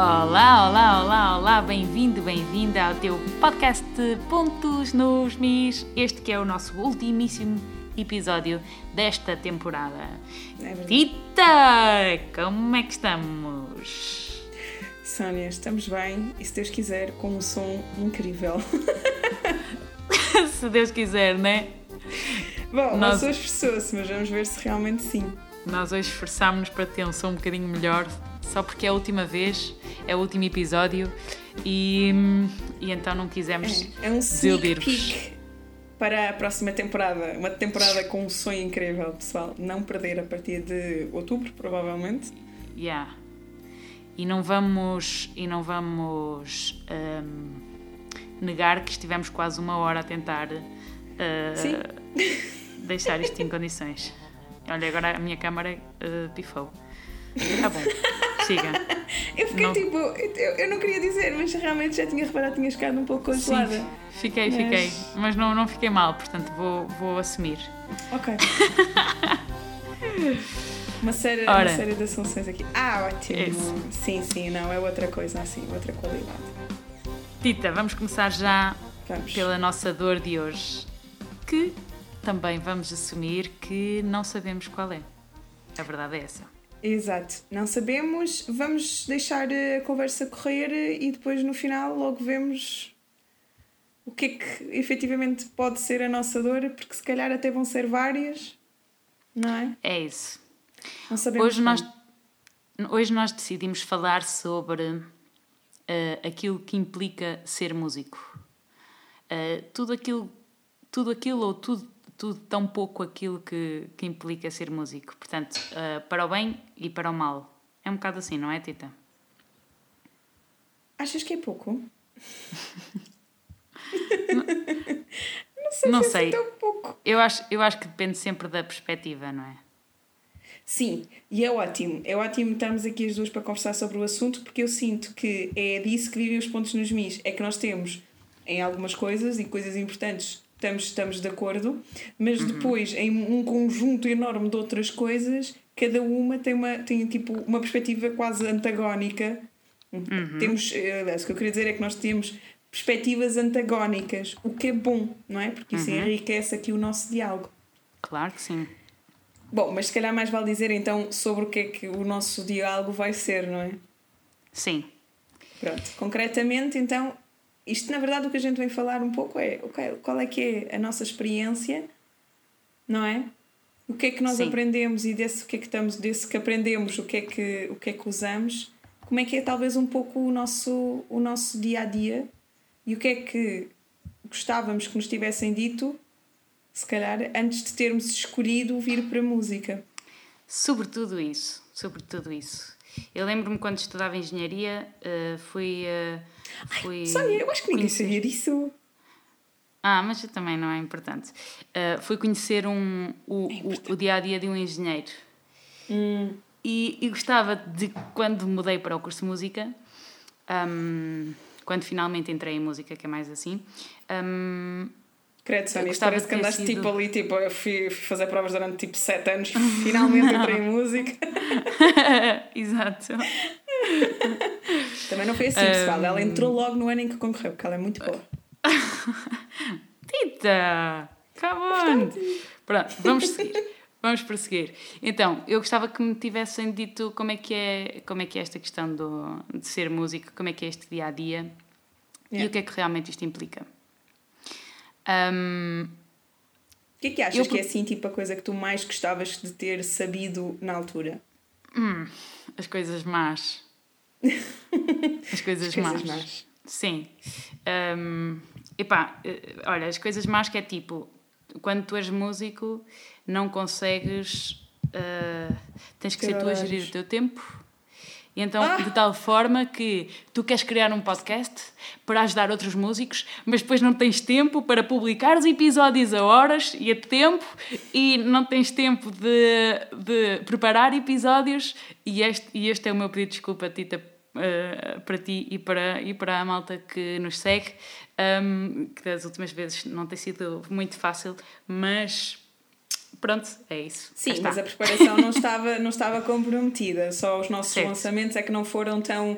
Olá, olá, olá, olá, bem-vindo, bem-vinda ao teu podcast Pontos nos Mis. Este que é o nosso ultimíssimo episódio desta temporada. É. Tita, como é que estamos? Sónia, estamos bem e se Deus quiser, com um som incrível. Se Deus quiser, né? Bom, Nós- pessoa esforçou-se, mas vamos ver se realmente sim. Nós hoje esforçámos-nos para ter um som um bocadinho melhor, só porque é a última vez, é o último episódio e, e então não quisemos É, é um desiludir-vos. para a próxima temporada. Uma temporada com um sonho incrível, pessoal. Não perder a partir de outubro, provavelmente. Yeah. E não vamos e não vamos hum, negar que estivemos quase uma hora a tentar uh, deixar isto em condições. Olha, agora a minha câmara uh, pifou. Tá bom, siga. Eu fiquei Não. tipo, eu, eu não queria dizer, mas realmente já tinha reparado que tinhas ficado um pouco congelada. Sim, fiquei, Mas- fiquei. Mas não, não fiquei mal, portanto vou, vou assumir. Ok. Uma série, Ora. uma série de assunções aqui. Ah, ótimo. Isso. Sim, sim, não, é outra coisa assim, outra qualidade. Tita, vamos começar já Vamos. pela nossa dor de hoje, que também vamos assumir que não sabemos qual é. A verdade é essa. Exato, não sabemos, vamos deixar a conversa correr e depois no final logo vemos o que é que efetivamente pode ser a nossa dor, porque se calhar até vão ser várias, não é? É isso. Não sabemos. Hoje nós, hoje nós decidimos falar sobre eh, aquilo que implica ser músico. Eh, tudo aquilo, tudo aquilo ou tudo, tudo tão pouco aquilo que, que implica ser músico. Portanto, eh, para o bem e para o mal. É um bocado assim, não é, Tita? Achas que é pouco? Não se é sei. tão pouco. Eu acho, eu acho que depende sempre da perspectiva, não é? Sim, e é ótimo. É ótimo estarmos aqui as duas para conversar sobre o assunto, porque eu sinto que é disso que vivem os pontos nos mis. É que nós temos em algumas coisas e coisas importantes estamos, estamos de acordo, mas depois em um conjunto enorme de outras coisas, cada uma tem uma tem tipo uma perspectiva quase antagónica. Temos, eh, aliás, o que eu queria dizer é que nós temos perspectivas antagónicas, o que é bom, não é? Porque isso enriquece aqui o nosso diálogo. Claro que sim. Bom, mas se calhar mais vale dizer então sobre o que é que o nosso diálogo vai ser, não é? Sim. Pronto, concretamente então, isto na verdade o que a gente vem falar um pouco é ok, qual é que é a nossa experiência, não é? O que é que nós Sim. aprendemos e desse que é que estamos, desse que aprendemos, o que é que, o que é que usamos, como é que é talvez um pouco o nosso, o nosso dia a dia e o que é que gostávamos que nos tivessem dito, se calhar, antes de termos escolhido vir para a música. Sobretudo isso, sobretudo isso. Eu lembro-me quando estudava engenharia, eh, fui. eh, fui Sónia, eu acho que ninguém sabia disso. Ah, mas também não é importante. Eh, fui conhecer um, o, o, o dia a dia de um engenheiro. Hum. E, e gostava de, quando mudei para o curso de música, ahm, quando finalmente entrei em música, que é mais assim, ahm, Credo, Sónia, parece que andaste sido- tipo ali, tipo, eu fui, fui fazer provas durante tipo 7 anos e finalmente entrei em música. exato. Também não foi assim, pessoal. Ela entrou logo no ano em que concorreu, porque ela é muito boa. Tita! Come on! Pronto, vamos seguir. Vamos prosseguir. Então, eu gostava que me tivessem dito como é que é, como é, que é esta questão do, de ser músico, como é que é este dia a dia e o que é que realmente isto implica. Ahm, O que é que achas Eu- que é assim, tipo, a coisa que tu mais gostavas de ter sabido na altura? as coisas más. As coisas, As coisas más. más. Sim. Ahm, epá, eh, olha, as coisas más que é tipo, quando tu és músico, não consegues. ah, tens que Ter ser tu a gerir o teu tempo. E então, Ah! de tal forma que tu queres criar um podcast para ajudar outros músicos, mas depois não tens tempo para publicar os episódios a horas e a tempo, e não tens tempo de, de preparar episódios. E este, e este é o meu pedido de desculpa, Tita, eh, para ti e para, e para a malta que nos segue, um, que das últimas vezes não tem sido muito fácil, mas Pronto, é isso. Sim, mas a preparação não estava, não estava comprometida. Só os nossos Certo. lançamentos é que não foram tão,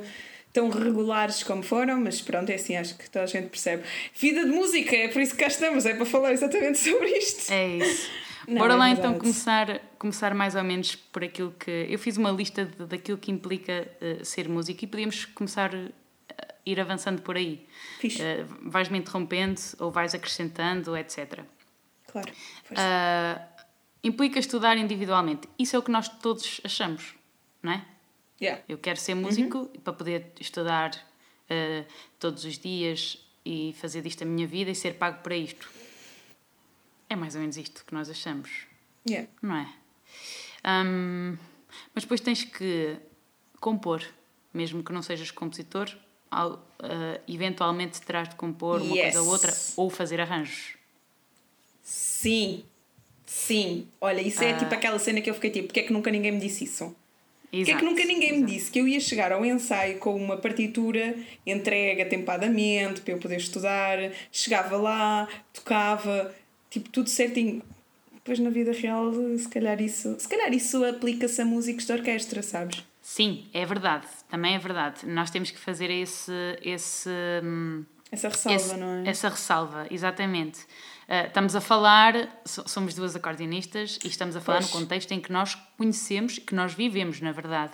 tão regulares como foram, mas pronto, é assim, acho que toda a gente percebe. Vida de música, é por isso que cá estamos, é para falar exatamente sobre isto. É isso. Não, Bora é lá então começar, começar mais ou menos por aquilo que. Eu fiz uma lista de, daquilo que implica uh, ser músico e podíamos começar a ir avançando por aí. Uh, vais-me interrompendo ou vais acrescentando, etc. Claro. Uh, implica estudar individualmente. Isso é o que nós todos achamos, não é? Yeah. Eu quero ser músico uhum. para poder estudar uh, todos os dias e fazer disto a minha vida e ser pago para isto. É mais ou menos isto que nós achamos. Yeah. Não é? Um, mas depois tens que compor, mesmo que não sejas compositor, ao, uh, eventualmente terás de compor uma yes. coisa ou outra ou fazer arranjos. Sim, sim. Olha, isso é uh... tipo aquela cena que eu fiquei tipo, porque é que nunca ninguém me disse isso? Porque é que nunca ninguém exato. me disse que eu ia chegar ao ensaio com uma partitura entregue atempadamente para eu poder estudar, chegava lá, tocava, tipo, tudo certinho. Depois na vida real, se calhar isso, se calhar isso aplica-se a músicos de orquestra, sabes? Sim, é verdade, também é verdade. Nós temos que fazer esse. esse hum, essa ressalva, esse, não é? Essa ressalva, exatamente. Uh, estamos a falar, somos duas acordeonistas e estamos a falar pois. no contexto em que nós conhecemos, que nós vivemos, na verdade.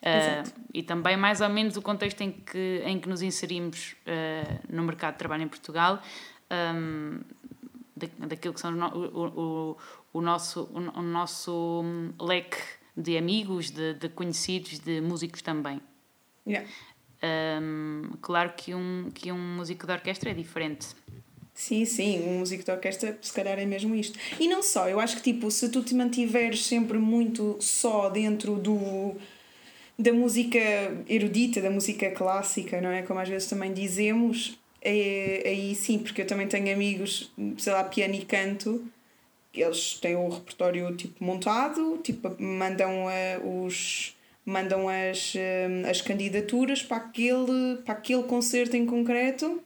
Uh, e também mais ou menos o contexto em que, em que nos inserimos uh, no mercado de trabalho em Portugal, um, daquilo que são o, o, o, nosso, o, o nosso leque de amigos, de, de conhecidos, de músicos também. Yeah. Um, claro que um, que um músico de orquestra é diferente. Sim, sim, um músico de orquestra se calhar é mesmo isto. E não só, eu acho que tipo, se tu te mantiveres sempre muito só dentro do da música erudita, da música clássica, não é? Como às vezes também dizemos, é, aí sim, porque eu também tenho amigos, sei lá, piano e canto, eles têm o repertório tipo montado, tipo mandam uh, os mandam as, uh, as candidaturas para aquele, para aquele concerto em concreto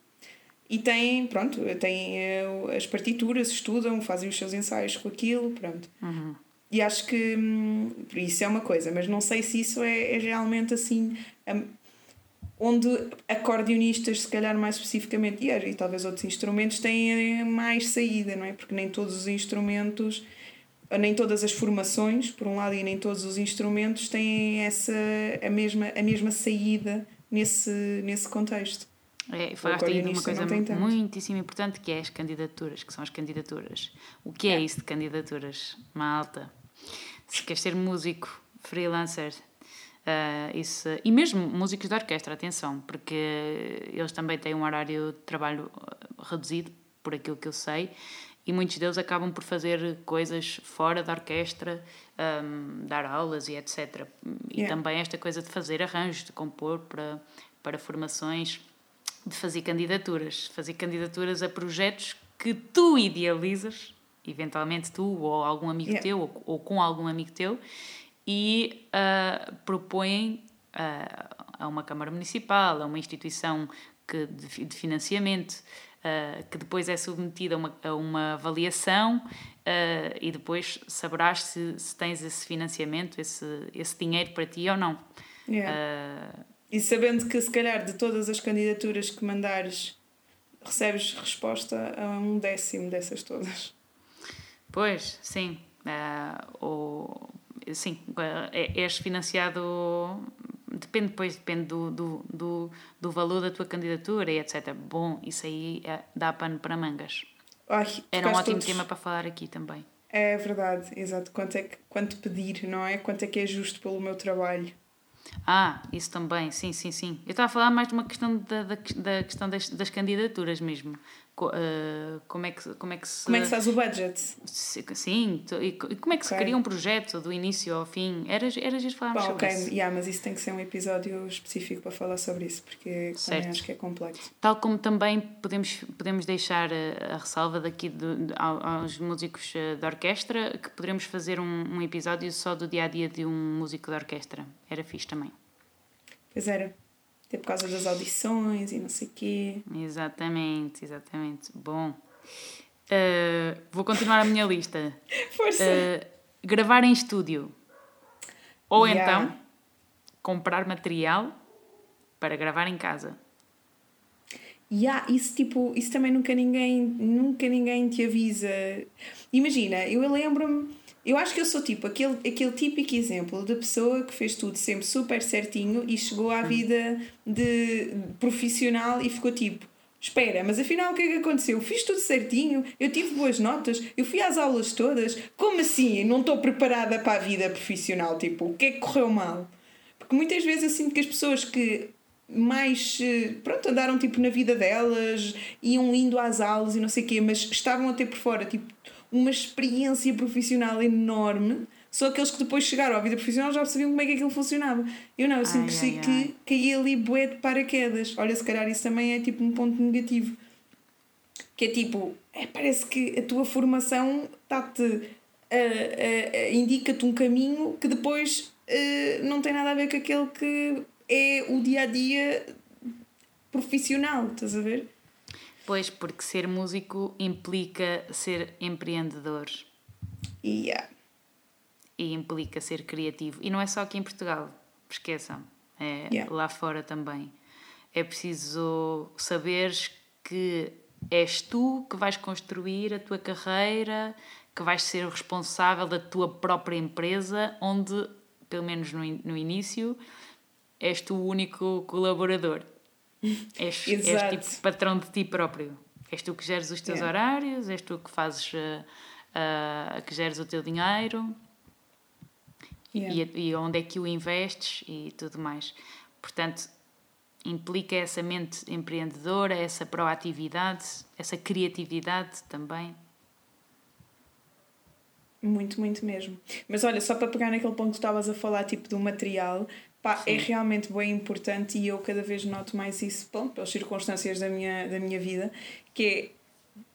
e têm, pronto, têm uh, as partituras, estudam, fazem os seus ensaios com aquilo, pronto. Uhum. E acho que hum, isso é uma coisa, mas não sei se isso é, é realmente assim. Um, onde acordeonistas, se calhar mais especificamente, e, e talvez outros instrumentos, têm mais saída, não é? Porque nem todos os instrumentos, nem todas as formações, por um lado, e nem todos os instrumentos têm essa, a, mesma, a mesma saída nesse, nesse contexto. É, falaste aí de uma coisa muitíssimo importante que é as candidaturas, que são as candidaturas. O que é, é isso de candidaturas? Malta. Se queres ser músico, freelancer, Uh, isso, e mesmo músicos de orquestra, atenção, porque eles também têm um horário de trabalho ah, reduzido, por aquilo que eu sei, e muitos deles acabam por fazer coisas fora da orquestra, um, dar aulas e etc. E yeah. também esta coisa de fazer arranjos, de compor para, para formações, de fazer candidaturas, fazer candidaturas a projetos que tu idealizas, eventualmente tu ou algum amigo yeah. teu, ou, ou com algum amigo teu, e uh, propõem uh, a uma Câmara Municipal, a uma instituição que, de, de financiamento, uh, que depois é submetida a uma, a uma avaliação e depois saberás se, se, tens esse financiamento, esse, esse dinheiro para ti ou não. Yeah. E sabendo que, se calhar, de todas as candidaturas que mandares, recebes resposta a um décimo dessas todas. Pois, sim. Uh, ou sim, é, és financiado. Depende depois, depende do, do, do, do valor da tua candidatura e etc. Bom, isso aí é, dá pano para mangas. Ai, Era um ótimo todos... tema para falar aqui também. É verdade, exato. Quanto, é que, quanto pedir, não é? Quanto é que é justo pelo meu trabalho? Ah, isso também, sim, sim, sim. Eu estava a falar mais de uma questão da, da, da questão das, das candidaturas mesmo. Uh, como, é que, como é que se. Como é que se faz o budget? Sim, e como é que okay. se cria um projeto do início ao fim? Era, era giro falarmos sobre okay. isso. Yeah, mas isso tem que ser um episódio específico para falar sobre isso, porque também acho que é complexo. Tal como também podemos, podemos deixar a, a ressalva daqui de, de, aos músicos eh, de orquestra que poderemos fazer um, um episódio só do dia a dia de um músico de orquestra. Era fixe também. Pois era. Até por causa das audições e não sei o quê. Exatamente, exatamente. Bom, uh, vou continuar a minha lista. Força! Uh, gravar em estúdio. Ou yeah. então, comprar material para gravar em casa. Yeah, isso tipo, isso também nunca ninguém, nunca ninguém te avisa. Imagina, eu lembro-me, eu acho que eu sou tipo aquele, aquele típico exemplo da pessoa que fez tudo sempre super certinho e chegou à vida de profissional e ficou tipo, espera, mas afinal o que é que aconteceu? Fiz tudo certinho, eu tive boas notas, eu fui às aulas todas, como assim? Não estou preparada para a vida profissional, tipo, o que é que correu mal? Porque muitas vezes eu sinto que as pessoas que mais eh, pronto, andaram tipo na vida delas, iam indo às aulas e não sei o quê, mas estavam a ter por fora tipo uma experiência profissional enorme. Só aqueles que depois chegaram à vida profissional já percebiam como é que aquilo funcionava. Eu não, eu sempre ai, ai, que caí ali bué de paraquedas. Olha, se calhar isso também é tipo um ponto negativo. Que é tipo, é, parece que a tua formação está-te. Uh, uh, uh, indica-te um caminho que depois não tem nada a ver com aquele que é o dia a dia profissional, estás a ver? Pois, porque ser músico implica ser empreendedor. Yeah. E implica ser criativo. E não é só aqui em Portugal, esqueçam. É yeah. lá fora também. É preciso saberes que és tu que vais construir a tua carreira, que vais ser o responsável da tua própria empresa, onde, pelo menos no, no início, és tu o único colaborador. És, és tipo patrão de ti próprio. És tu que geres os teus yeah. horários, és tu que fazes, uh, uh, que geres o teu dinheiro yeah. e, e onde é que o investes e tudo mais. Portanto, implica essa mente empreendedora, essa proatividade, essa criatividade também. Muito, muito mesmo. Mas olha, só para pegar naquele ponto que estavas a falar, tipo do material, Pá, é realmente bem importante e eu cada vez noto mais isso bom, pelas circunstâncias da minha, da minha vida, que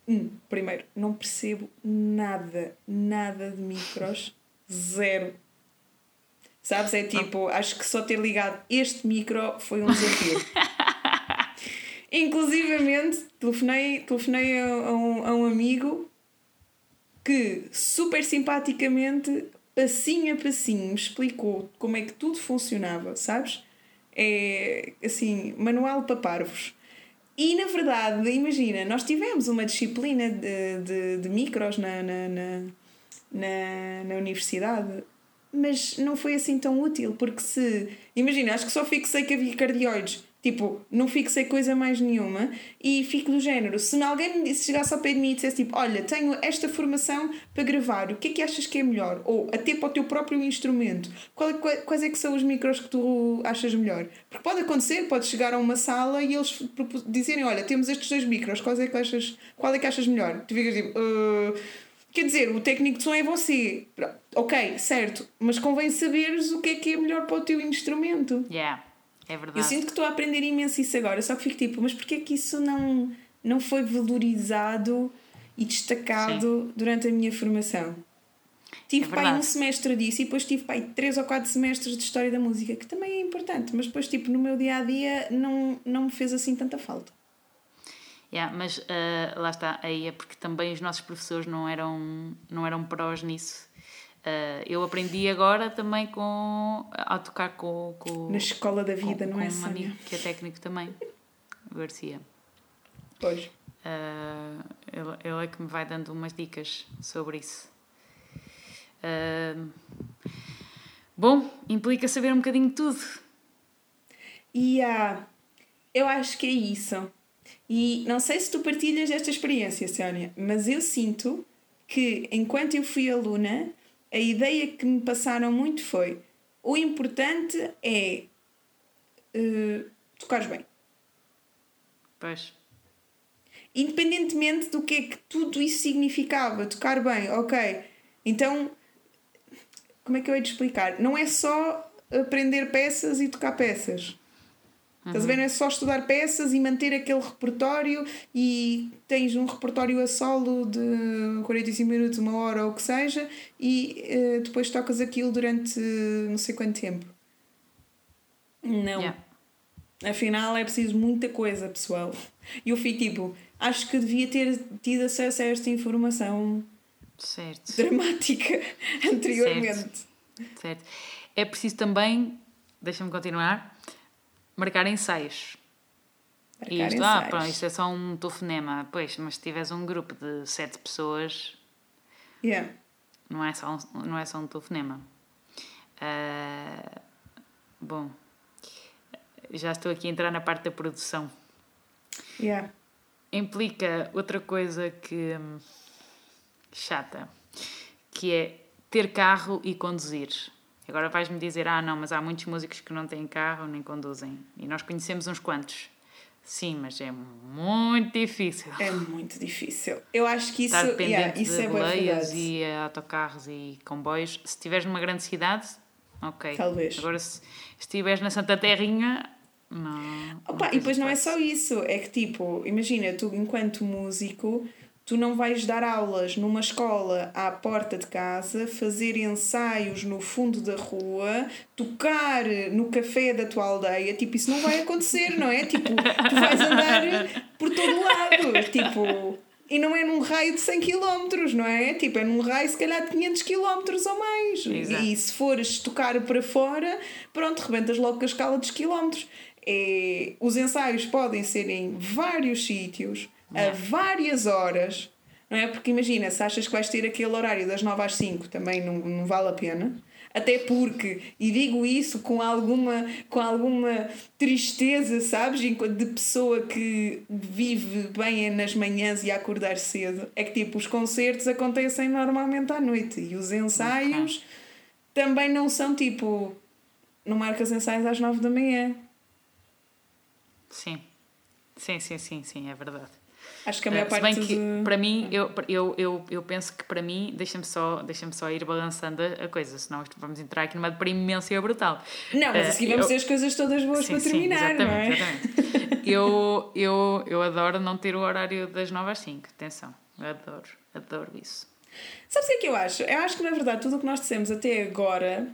é, um, primeiro, não percebo nada, nada de micros, zero. Sabes? É tipo, acho que só ter ligado este micro foi um desafio. Inclusivamente, telefonei, telefonei a, a, um, a um amigo que super simpaticamente passinho a passinho me explicou como é que tudo funcionava, sabes? É assim, manual para parvos. E na verdade, imagina, nós tivemos uma disciplina de, de, de micros na, na, na, na, na universidade, mas não foi assim tão útil, porque se. Imagina, acho que só fixei que havia cardioides Tipo, não fixei coisa mais nenhuma e fico do género. Se alguém me chegasse ao pé de mim e dissesse tipo, olha, tenho esta formação para gravar, o que é que achas que é melhor? Ou até para o teu próprio instrumento, qual, quais é que são os micros que tu achas melhor? Porque pode acontecer, pode chegar a uma sala e eles dizerem, olha, temos estes dois micros, qual é que achas, qual é que achas melhor? Tu ficas tipo, uh, quer dizer, o técnico de som é você. Ok, certo, mas convém saberes o que é que é melhor para o teu instrumento. Yeah. É verdade. Eu sinto que estou a aprender imenso isso agora, só que fico tipo, mas porquê é que isso não, não foi valorizado e destacado Sim. durante a minha formação? Tive é pai um semestre disso e depois tive pai três ou quatro semestres de História da Música, que também é importante, mas depois, tipo, no meu dia a dia não, não me fez assim tanta falta. Yeah, mas uh, lá está, aí é porque também os nossos professores não eram, não eram prós nisso Uh, eu aprendi agora também com, a tocar com, com Na escola da vida, com, não é, um amigo que é técnico também, Garcia. Pois. Uh, ele, ele é que me vai dando umas dicas sobre isso. Uh, bom, implica saber um bocadinho de tudo. E yeah, eu acho que é isso. E não sei se tu partilhas esta experiência, Sónia, mas eu sinto que enquanto eu fui aluna, a ideia que me passaram muito foi: o importante é uh, tocares bem. Pois. Independentemente do que é que tudo isso significava, tocar bem, ok. Então, como é que eu hei de explicar? Não é só aprender peças e tocar peças. Uhum. Estás a ver? Não é só estudar peças e manter aquele repertório e tens um repertório a solo de 45 minutos, uma hora ou o que seja, e uh, depois tocas aquilo durante não sei quanto tempo. Não. Yeah. Afinal é preciso muita coisa, pessoal. E eu fico tipo, acho que devia ter tido acesso a esta informação certo. dramática anteriormente. Certo. certo. É preciso também, deixa-me continuar marcar ensaios. Marcar e isto, ah, ensaios. pronto, isto é só um telefonema. Pois, mas se tiveres um grupo de sete pessoas, Yeah. não é só um, não é só um telefonema. Ah, bom, já estou aqui a entrar na parte da produção. Yeah. Implica outra coisa que hum, chata, que é ter carro e conduzir. Agora vais-me dizer, ah não, mas há muitos músicos que não têm carro nem conduzem. E nós conhecemos uns quantos. Sim, mas é muito difícil. É muito difícil. Eu acho que isso, Estar dependente yeah, isso de é boleias e autocarros e comboios. Se estiveres numa grande cidade, ok. Talvez. Agora, se estiveres na Santa Terrinha, não. Opa, não e depois não é só isso, é que tipo, imagina, tu enquanto músico, tu não vais dar aulas numa escola à porta de casa, fazer ensaios no fundo da rua, tocar no café da tua aldeia, tipo, isso não vai acontecer, não é? Tipo, tu vais andar por todo lado, tipo, e não é num raio de 100 km, não é? Tipo, é num raio se calhar de 500 km ou mais. Exato. E se fores tocar para fora, pronto, rebentas logo com a escala dos quilómetros. É, os ensaios podem ser em vários sítios, a várias horas, não é? Porque imagina, se achas que vais ter aquele horário das 9 às 5, também não, não vale a pena. Até porque, e digo isso com alguma, com alguma tristeza, sabes? Enquanto De pessoa que vive bem nas manhãs e a acordar cedo. É que tipo, os concertos acontecem normalmente à noite e os ensaios também não são tipo. Não marcas ensaios às 9 da manhã. Sim. Sim, sim, sim, sim, é verdade. Acho que a maior se parte bem que, de... para mim, eu, eu, eu, eu penso que para mim, deixa-me só, deixa só ir balançando a a coisa, senão vamos entrar aqui numa deprimência brutal. Não, mas Eh, a seguir vamos eu- ter as coisas todas boas Sim, para sim, terminar, não é? exatamente, exatamente. Eu, eu, eu adoro não ter o horário das 9 às 5, atenção, eu adoro, adoro isso. Sabes o que é que eu acho? Eu acho que na verdade tudo o que nós dissemos até agora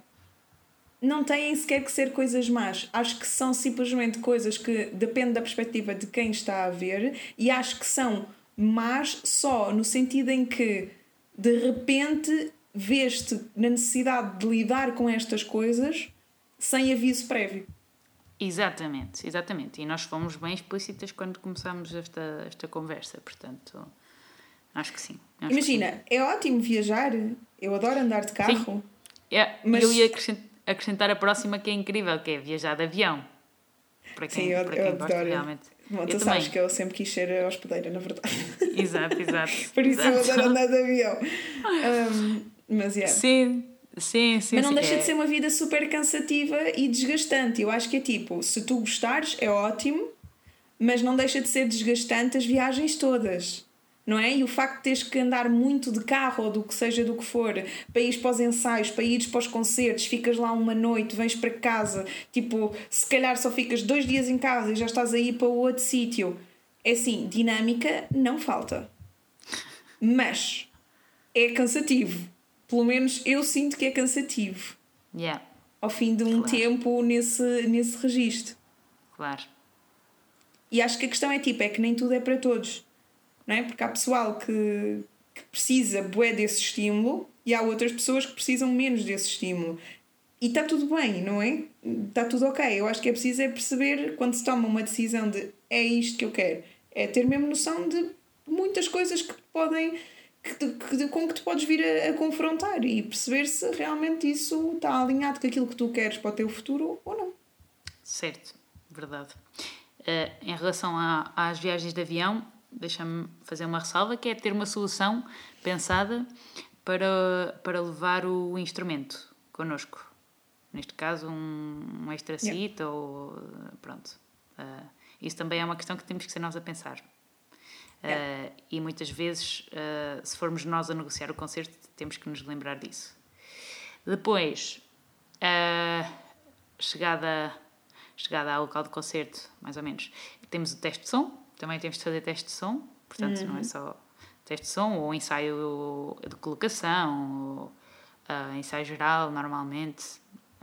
não têm sequer que ser coisas más. Acho que são simplesmente coisas que depende da perspectiva de quem está a ver e acho que são más só no sentido em que de repente vês-te na necessidade de lidar com estas coisas sem aviso prévio. Exatamente, exatamente. E nós fomos bem explícitas quando começámos esta, esta conversa, portanto, acho que sim. acho que Imagina, é ótimo viajar, eu adoro andar de carro. sim. É, mas- Eu ia acrescent- acrescentar a próxima que é incrível, que é viajar de avião. Para quem, Sim, eu, para eu quem gosta adoro. realmente. Bom, eu tu também. sabes que eu sempre quis ser hospedeira, na verdade. Exato, exato. Por isso eu exato. adoro andar de avião. Um, mas, yeah. Sim, sim, sim. mas não sim, deixa é- de ser uma vida super cansativa e desgastante. Eu acho que é tipo, se tu gostares, é ótimo, mas não deixa de ser desgastante as viagens todas. Não é? E o facto de teres que andar muito de carro ou do que seja do que for, para ir para os ensaios, para ires para os concertos, ficas lá uma noite, vens para casa, tipo, se calhar só ficas dois dias em casa e já estás a ir para outro sítio. É assim, dinâmica não falta. Mas é cansativo. Pelo menos eu sinto que é cansativo Yeah, ao fim de um Claro. tempo nesse, nesse registro. claro. E acho que a questão é tipo, é que nem tudo é para todos. Não é? Porque há pessoal que, que precisa bué desse estímulo e há outras pessoas que precisam menos desse estímulo. E está tudo bem, não é? Está tudo ok. Eu acho que é preciso é perceber quando se toma uma decisão de é isto que eu quero. É ter mesmo noção de muitas coisas que podem que, que, com que tu podes vir a, a confrontar e perceber se realmente isso está alinhado com aquilo que tu queres para o teu futuro ou não. Certo, verdade. Eh, em relação a- às viagens de avião, deixa-me fazer uma ressalva, que é ter uma solução pensada para, para levar o instrumento connosco. Neste caso, um, um extra Yeah. seat ou... Pronto. Eh, isso também é uma questão que temos que ser nós a pensar. Eh, Yeah. e muitas vezes, eh, se formos nós a negociar o concerto, temos que nos lembrar disso. Depois, chegada, chegada ao local de concerto, mais ou menos, temos o teste de som, também temos de fazer teste de som, portanto não é só teste de som ou ensaio de colocação, ou ah, ensaio geral, normalmente,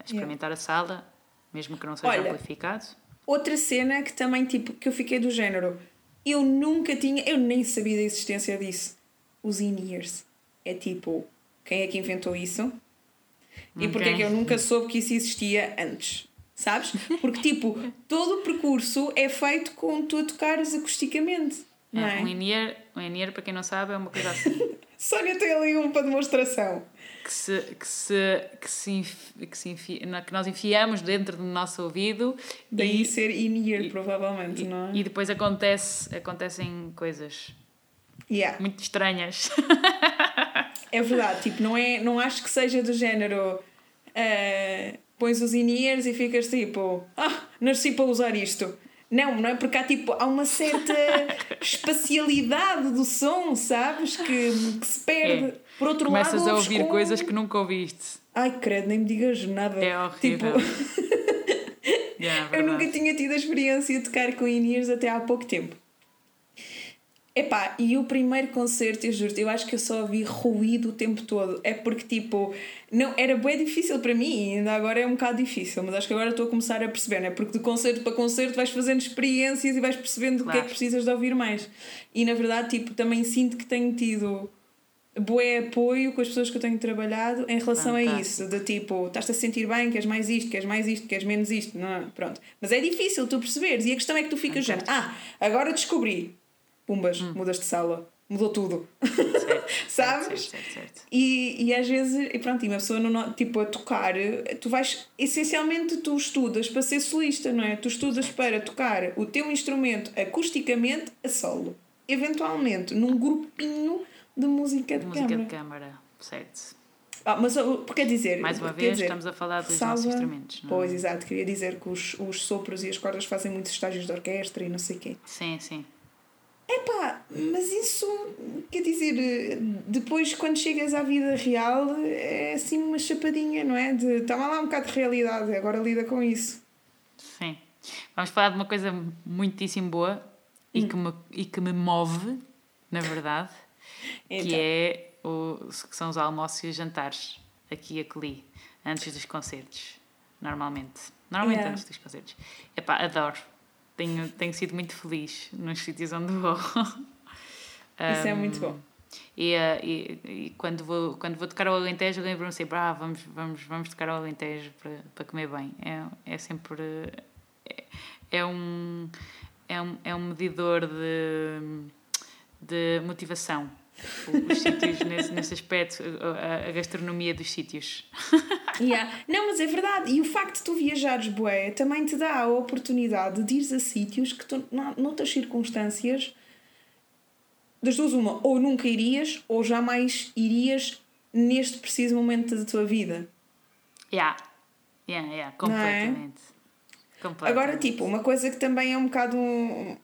experimentar a sala, mesmo que não seja Olha, amplificado. Outra cena que também, tipo, que eu fiquei do género, eu nunca tinha, eu nem sabia da existência disso. Os in-ears. É tipo, quem é que inventou isso? E porque é que eu nunca soube que isso existia antes? Sabes? Porque, tipo, todo o percurso é feito com tu a tocares acusticamente. Não é? Um in-ear, um in para quem não sabe, é uma coisa assim. Sónia tem ali um para demonstração. Que, se, que, se, que, se que, se enfi, que nós enfiamos dentro do nosso ouvido. Daí e, ser in-ear, provavelmente, e, não é? E depois acontece, acontecem coisas yeah. muito estranhas. é verdade, tipo, não, é, não acho que seja do género. Uh, pões os in-ears e ficas tipo, ah, nasci para usar isto. Não, não é porque há, tipo, há uma certa espacialidade do som, sabes? Que, que se perde. É. Por outro Começas lado. Começas a ouvir com... coisas que nunca ouviste. Ai, credo, nem me digas nada. É horrível. Tipo... yeah, eu nunca tinha tido a experiência de tocar com in-ears até há pouco tempo. Epá, e o primeiro concerto, eu juro eu acho que eu só ouvi ruído o tempo todo. É porque, tipo, não, era bem difícil para mim, ainda agora é um bocado difícil, mas acho que agora estou a começar a perceber, não é? Porque de concerto para concerto vais fazendo experiências e vais percebendo claro. o que é que precisas de ouvir mais. E na verdade, tipo, também sinto que tenho tido bué apoio com as pessoas que eu tenho trabalhado em relação Fantástico. a isso, de tipo, estás-te a sentir bem, queres mais isto, queres mais isto, queres menos isto, não, pronto. Mas é difícil tu perceberes e a questão é que tu ficas já, ah, agora descobri, pumbas, hum. mudas de sala, mudou tudo. Certo, Sabes? Certo, certo, e, e às vezes, e pronto, e uma pessoa, não, tipo, a tocar, tu vais, essencialmente, tu estudas para ser solista, não é? Tu estudas para tocar o teu instrumento acusticamente a solo. Eventualmente, num grupinho de música de, música câmara. de câmara, certo. Ah, mas quer dizer. Mais uma vez, dizer, estamos a falar dos salva, nossos instrumentos. Não? É? Pois, exato. Queria dizer que os, os sopros e as cordas fazem muitos estágios de orquestra e não sei o quê. Sim, sim. Epá, mas isso, quer dizer, depois quando chegas à vida real é assim uma chapadinha, não é? De toma lá um bocado de realidade, agora lida com isso. Sim. Vamos falar de uma coisa muitíssimo boa hum. e, que me, e que me move, na verdade, então. que, é o, que são os almoços e os jantares, aqui e aqui, antes dos concertos, normalmente. Normalmente yeah. antes dos concertos. Epá, adoro tenho, tenho sido muito feliz nos sítios onde vou. Isso um, é muito bom. E, eh, e, e, quando, vou, quando vou tocar ao Alentejo, lembro-me sempre: ah, vamos, vamos, vamos tocar ao Alentejo para, para comer bem. É, é sempre. É, é, um, é, um, é um medidor de, de motivação. Os sítios nesse, nesse aspecto, a, a gastronomia dos sítios. Yeah. Não, mas é verdade. E o facto de tu viajares bué também te dá a oportunidade de ires a sítios que tu, noutras circunstâncias, das duas uma, ou nunca irias, ou jamais irias neste preciso momento da tua vida. Yeah. Yeah, yeah, completamente. É? completamente. Agora, tipo, uma coisa que também é um bocado um,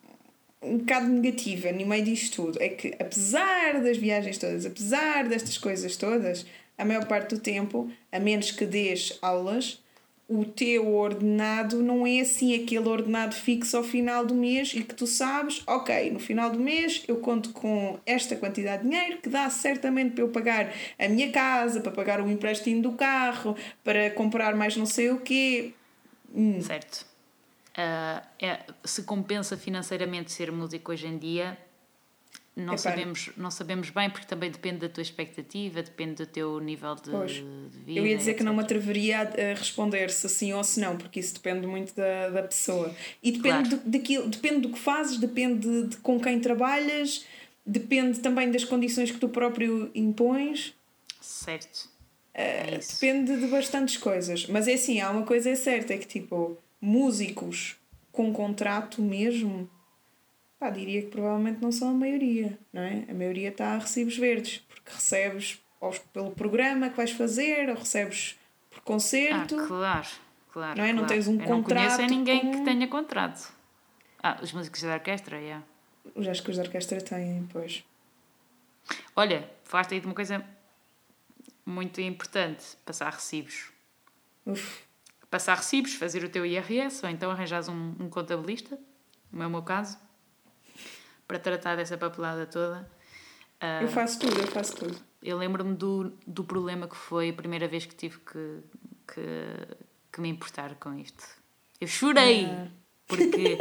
um bocado negativa no meio disto tudo é que, apesar das viagens todas, apesar destas coisas todas, a maior parte do tempo, a menos que dês aulas, o teu ordenado não é assim aquele ordenado fixo ao final do mês e que tu sabes, ok, no final do mês eu conto com esta quantidade de dinheiro que dá certamente para eu pagar a minha casa, para pagar o empréstimo do carro, para comprar mais não sei o quê. Hum. Certo. Uh, é, se compensa financeiramente ser músico hoje em dia, não sabemos, não sabemos bem, porque também depende da tua expectativa, depende do teu nível de, de vida. Eu ia dizer etc. que não me atreveria a responder se sim ou se não, porque isso depende muito da, da pessoa. E depende, claro. do, daquilo, depende do que fazes, depende de com quem trabalhas, depende também das condições que tu próprio impões. Certo. É uh, depende de bastantes coisas. Mas é assim, há uma coisa é certa, é que tipo, músicos com contrato mesmo Pá, diria que provavelmente não são a maioria, não é? A maioria está a recibos verdes, porque recebes pelo programa que vais fazer, ou recebes por concerto. Ah, claro, claro. Não é? Claro. Não tens um Eu contrato. Não conheço ninguém com... que tenha contrato. Ah, os músicos da orquestra, é. Yeah. Os acho que os da orquestra têm, pois. Olha, falaste aí de uma coisa muito importante: passar recibos. Uf. Passar recibos, fazer o teu IRS, ou então arranjas um, um contabilista, como é o meu caso para tratar dessa papelada toda. Uh, eu faço tudo, eu faço tudo. Eu lembro-me do, do problema que foi a primeira vez que tive que, que, que me importar com isto. Eu chorei, ah. porque,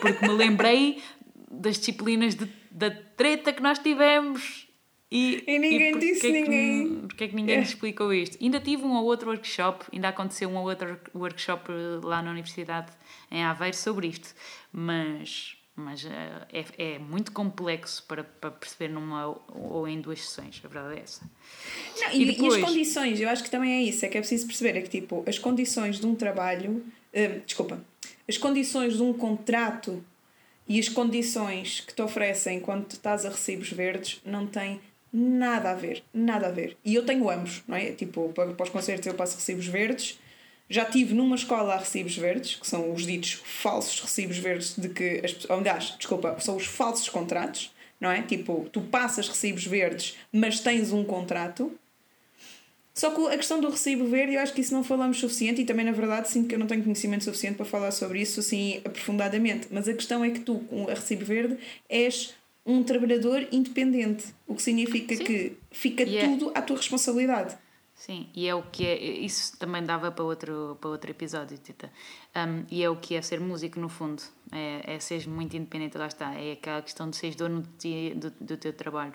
porque me lembrei das disciplinas de, da treta que nós tivemos E, E ninguém porquê disse é que- ninguém. Porquê é que ninguém É. nos explicou isto? Ainda tive um ou outro workshop, ainda aconteceu um ou outro workshop lá na Universidade em Aveiro sobre isto, mas, mas eh, é, é muito complexo para, para perceber numa ou- em duas sessões, a verdade é essa. Não, E e, e depois? as condições, eu acho que também é isso, é que é preciso perceber, é que tipo, as condições de um trabalho, hum, desculpa, as condições de um contrato e as condições que te oferecem quando tu estás a recibos verdes não têm nada a ver, nada a ver. E eu tenho ambos, não é? Tipo, para, para os concertos eu passo recibos verdes, já tive numa escola a recibos verdes, que são os ditos falsos recibos verdes de que as pessoas, aliás, desculpa, são os falsos contratos, não é? Tipo, tu passas recibos verdes, mas tens um contrato. Só que a questão do recibo verde, eu acho que isso não falamos suficiente e também, na verdade, sinto que eu não tenho conhecimento suficiente para falar sobre isso assim aprofundadamente. Mas a questão é que tu, com a recibo verde, és um trabalhador independente, o que significa Sim. que fica E é- tudo à tua responsabilidade. Sim, e é o que é. Isso também dava para outro, para outro episódio, Tita. Um, e é o que é ser músico, no fundo. É, é seres muito independente, lá está. É aquela questão de seres dono de do, do teu trabalho.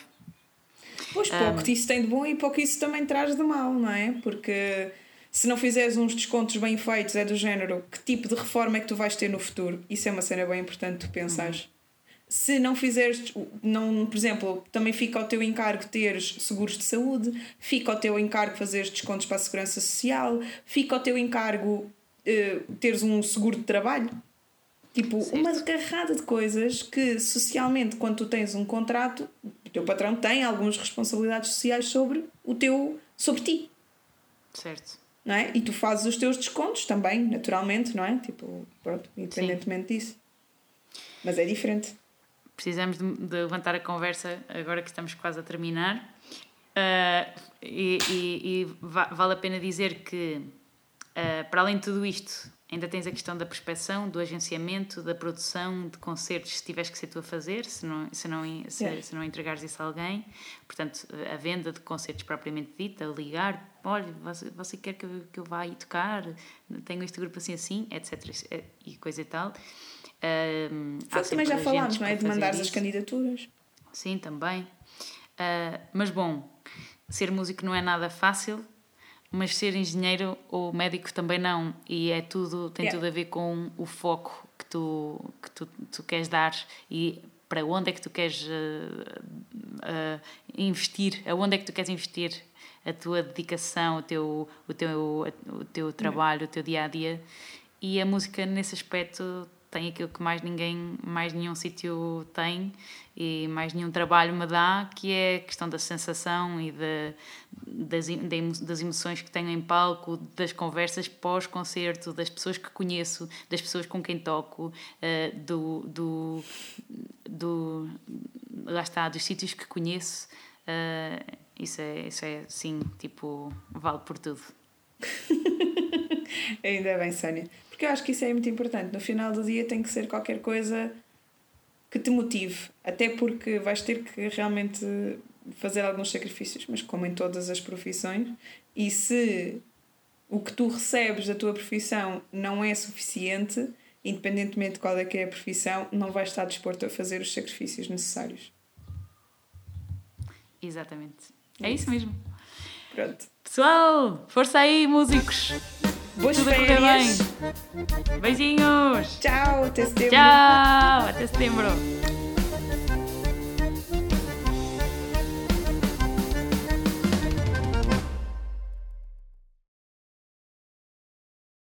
Pois pouco isso tem de bom e pouco isso também traz de mal, não é? Porque se não fizeres uns descontos bem feitos, é do género que tipo de reforma é que tu vais ter no futuro? Isso é uma cena bem importante tu pensares. Se não fizeres, não, por exemplo, também fica ao teu encargo teres seguros de saúde, fica ao teu encargo fazeres descontos para a segurança social, fica ao teu encargo eh, teres um seguro de trabalho. Tipo, Certo. uma carrada de coisas que socialmente, quando tu tens um contrato, o teu patrão tem algumas responsabilidades sociais sobre o teu, sobre ti, Certo? não é? E tu fazes os teus descontos também, naturalmente, não é? Tipo, pronto, independentemente disso. Mas é diferente. Precisamos de, de levantar a conversa agora que estamos quase a terminar. Ah, e e- e va- vale a pena dizer que, ah, para além de tudo isto, ainda tens a questão da prospeção, do agenciamento, da produção de concertos, se tiveres que ser tu a fazer, se não, se não, se, Yeah. se não entregares isso a alguém. Portanto, a venda de concertos propriamente dita, ligar, olha, você, você quer que eu, que eu vá aí tocar, tenho este grupo assim assim, etc. E coisa e tal. Foi também já falámos, não é? De fazer as candidaturas. Sim, também. Ah, mas bom, ser músico não é nada fácil, mas ser engenheiro ou médico também não. E é tudo, tem Yeah. tudo a ver com o foco que tu, que tu, tu queres dar e para onde é que tu queres ah, ah, investir, aonde é que tu queres investir a tua dedicação, o teu, o teu, o teu trabalho, o teu dia a dia. E a música, nesse aspecto, tem aquilo que mais ninguém, mais nenhum sítio tem e mais nenhum trabalho me dá, que é a questão da sensação e da, das, emo- das emoções que tenho em palco, das conversas pós-concerto, das pessoas que conheço, das pessoas com quem toco, eh, do, do, do. lá está, dos sítios que conheço. eh, isso é, isso é, sim, tipo, vale por tudo. Ainda bem, Sónia. Porque eu acho que isso é muito importante. No final do dia tem que ser qualquer coisa que te motive. Até porque vais ter que realmente fazer alguns sacrifícios, mas como em todas as profissões. E se o que tu recebes da tua profissão não é suficiente, independentemente de qual é que é a profissão, não vais estar disposto a fazer os sacrifícios necessários. Exatamente. É isso mesmo. Pronto. Pessoal, força aí, músicos! Boas Tudo férias. bem! Beijinhos! Tchau, até setembro. Tchau! Até setembro!